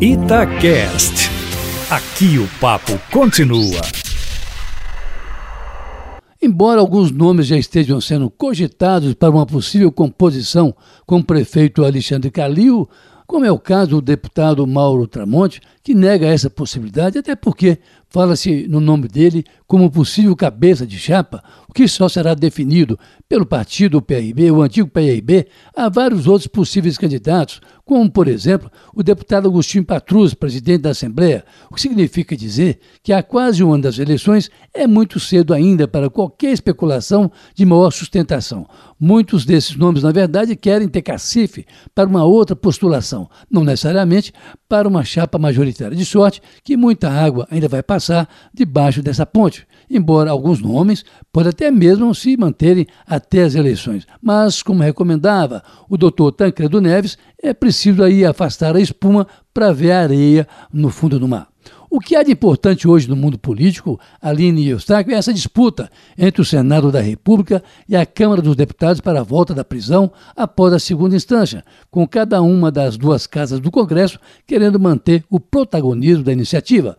Itacast. Aqui o papo continua. Embora alguns nomes já estejam sendo cogitados para uma possível composição com o prefeito Alexandre Calil, como é o caso do deputado Mauro Tramonte, que nega essa possibilidade, até porque fala-se no nome dele como possível cabeça de chapa, o que só será definido pelo partido PRB, o antigo PRB, há vários outros possíveis candidatos, como, por exemplo, o deputado Agostinho Patrus, presidente da Assembleia, o que significa dizer que há quase um ano das eleições é muito cedo ainda para qualquer especulação de maior sustentação. Muitos desses nomes, na verdade, querem ter cacife para uma outra postulação, não necessariamente para uma chapa majoritária. De sorte que muita água ainda vai passar debaixo dessa ponte, embora alguns nomes podem até mesmo se manterem até as eleições. Mas, como recomendava o doutor Tancredo Neves, é preciso aí afastar a espuma para ver a areia no fundo do mar. O que há de importante hoje no mundo político, Aline e Eustáquio, é essa disputa entre o Senado da República e a Câmara dos Deputados para a volta da prisão após a segunda instância, com cada uma das duas casas do Congresso querendo manter o protagonismo da iniciativa.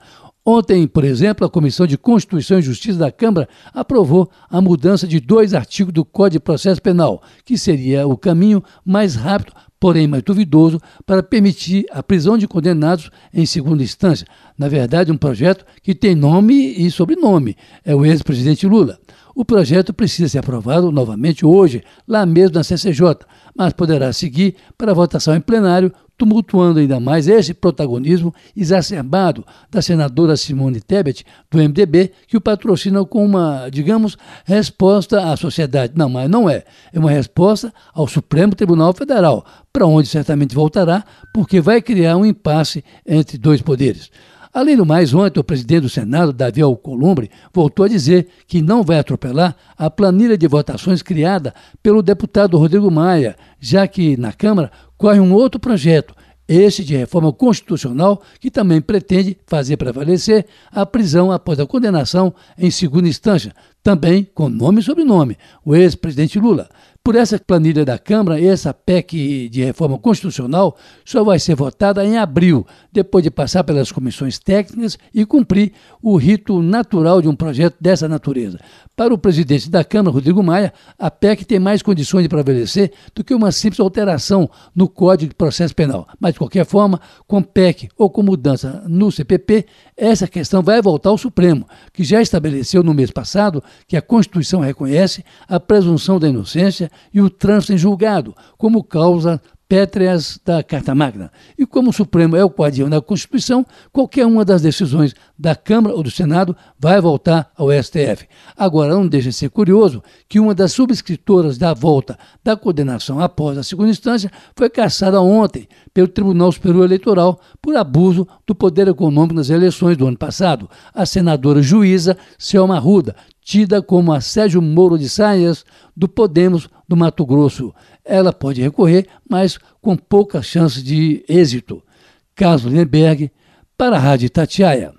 Ontem, por exemplo, a Comissão de Constituição e Justiça da Câmara aprovou a mudança de dois artigos do Código de Processo Penal, que seria o caminho mais rápido porém mais duvidoso, para permitir a prisão de condenados em segunda instância. Na verdade, um projeto que tem nome e sobrenome, é o ex-presidente Lula. O projeto precisa ser aprovado novamente hoje, lá mesmo na CCJ, mas poderá seguir para votação em plenário, tumultuando ainda mais esse protagonismo exacerbado da senadora Simone Tebet, do MDB, que o patrocina com uma, digamos, resposta à sociedade. Não, mas não é. É uma resposta ao Supremo Tribunal Federal, para onde certamente voltará, porque vai criar um impasse entre dois poderes. Além do mais, ontem o presidente do Senado, Davi Alcolumbre, voltou a dizer que não vai atropelar a planilha de votações criada pelo deputado Rodrigo Maia, já que na Câmara corre um outro projeto, esse de reforma constitucional, que também pretende fazer prevalecer a prisão após a condenação em segunda instância, também com nome e sobrenome, o ex-presidente Lula. Por essa planilha da Câmara, essa PEC de reforma constitucional só vai ser votada em abril, depois de passar pelas comissões técnicas e cumprir o rito natural de um projeto dessa natureza. Para o presidente da Câmara, Rodrigo Maia, a PEC tem mais condições de prevalecer do que uma simples alteração no Código de Processo Penal. Mas, de qualquer forma, com PEC ou com mudança no CPP, essa questão vai voltar ao Supremo, que já estabeleceu no mês passado que a Constituição reconhece a presunção da inocência e o trânsito em julgado como causa pétreas da Carta Magna. E como o Supremo é o guardião da Constituição, qualquer uma das decisões da Câmara ou do Senado vai voltar ao STF. Agora, não deixa de ser curioso que uma das subscritoras da volta da condenação após a segunda instância foi caçada ontem pelo Tribunal Superior Eleitoral por abuso do poder econômico nas eleições do ano passado. A senadora juíza Selma Ruda, tida como a Sérgio Moro de Saias do Podemos do Mato Grosso. Ela pode recorrer, mas com pouca chance de êxito. Carlos Lindenberg, para a Rádio Tatiaia.